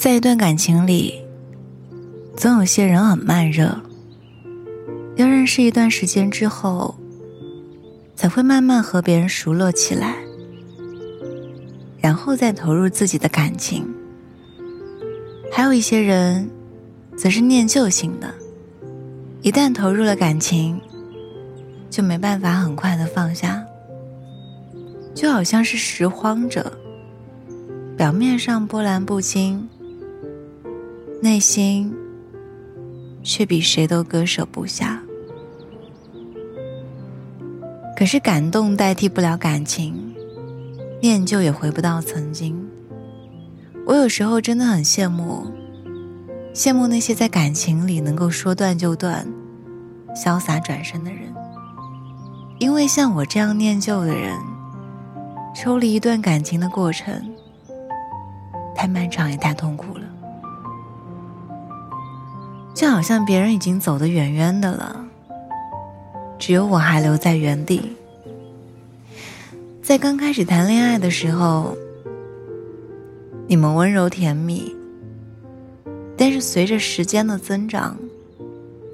在一段感情里，总有些人很慢热，要认识一段时间之后，才会慢慢和别人熟络起来，然后再投入自己的感情。还有一些人，则是念旧型的，一旦投入了感情，就没办法很快的放下，就好像是拾荒者，表面上波澜不惊。内心却比谁都割舍不下。可是感动代替不了感情，念旧也回不到曾经。我有时候真的很羡慕，羡慕那些在感情里能够说断就断、潇洒转身的人。因为像我这样念旧的人，抽离一段感情的过程，太漫长也太痛苦了。就好像别人已经走得远远的了，只有我还留在原地。在刚开始谈恋爱的时候，你们温柔甜蜜，但是随着时间的增长，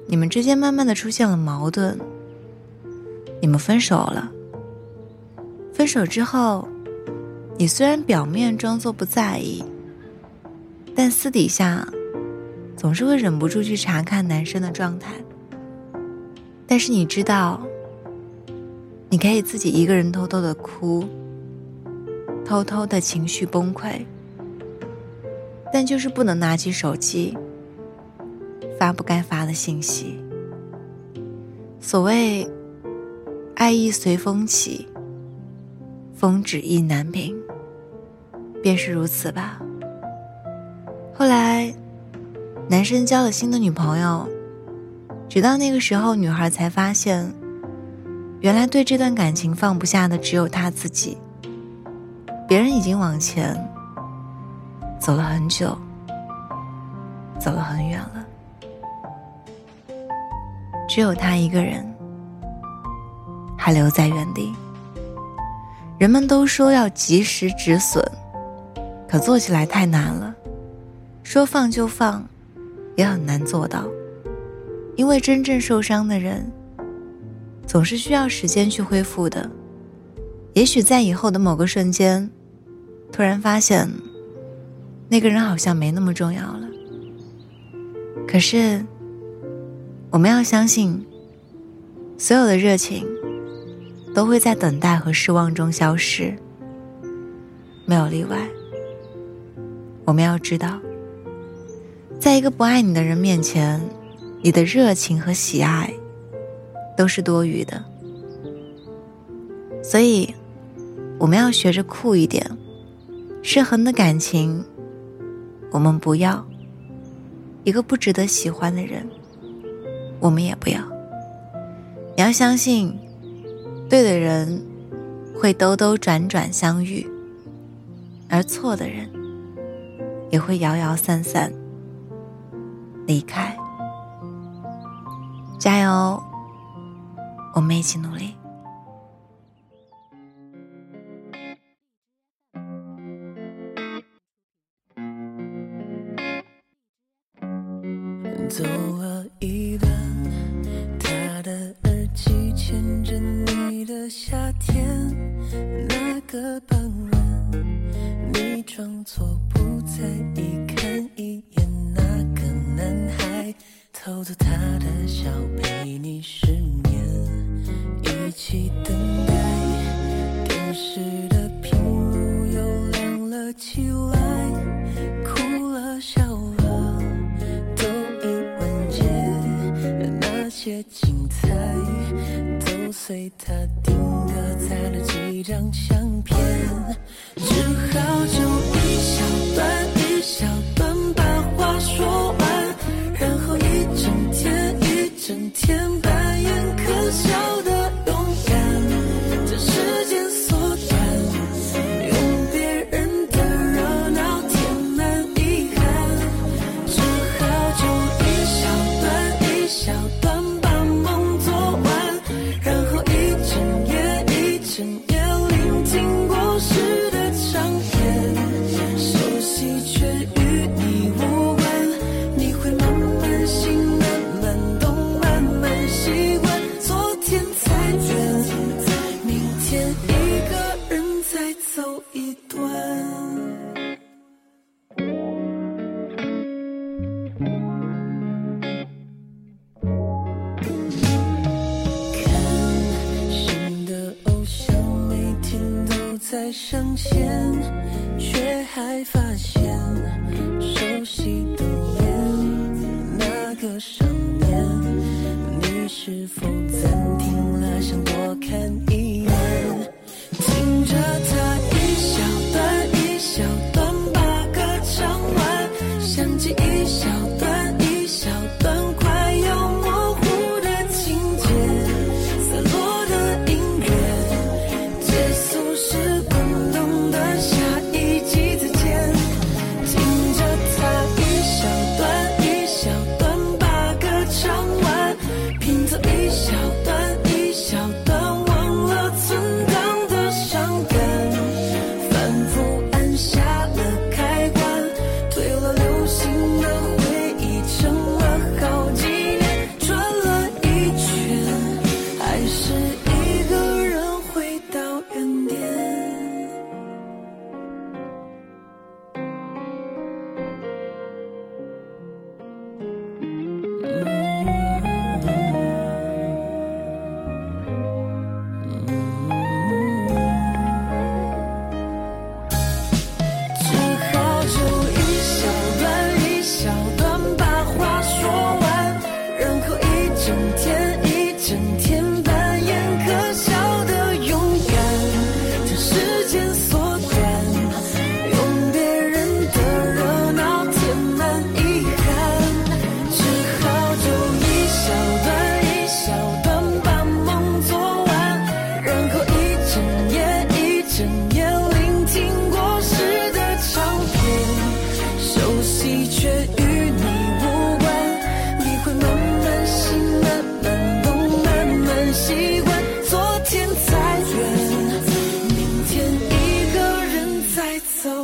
你们之间慢慢的出现了矛盾，你们分手了。分手之后，你虽然表面装作不在意，但私底下。总是会忍不住去查看男生的状态，但是你知道，你可以自己一个人偷偷的哭，偷偷的情绪崩溃，但就是不能拿起手机发不该发的信息。所谓爱意随风起，风止意难平，便是如此吧。后来。男生交了新的女朋友，直到那个时候，女孩才发现，原来对这段感情放不下的只有他自己。别人已经往前走了很久，走了很远了，只有他一个人还留在原地。人们都说要及时止损，可做起来太难了，说放就放。也很难做到，因为真正受伤的人，总是需要时间去恢复的。也许在以后的某个瞬间，突然发现，那个人好像没那么重要了。可是，我们要相信，所有的热情，都会在等待和失望中消失，没有例外。我们要知道。在一个不爱你的人面前，你的热情和喜爱都是多余的。所以，我们要学着酷一点。失衡的感情，我们不要；一个不值得喜欢的人，我们也不要。你要相信，对的人会兜兜转转相遇，而错的人也会摇摇散散。离开，加油！我们一起努力。走啊随他。前，却还发现熟悉的脸，那个少年，你是否暂停了，想多看一眼？听着他。it's so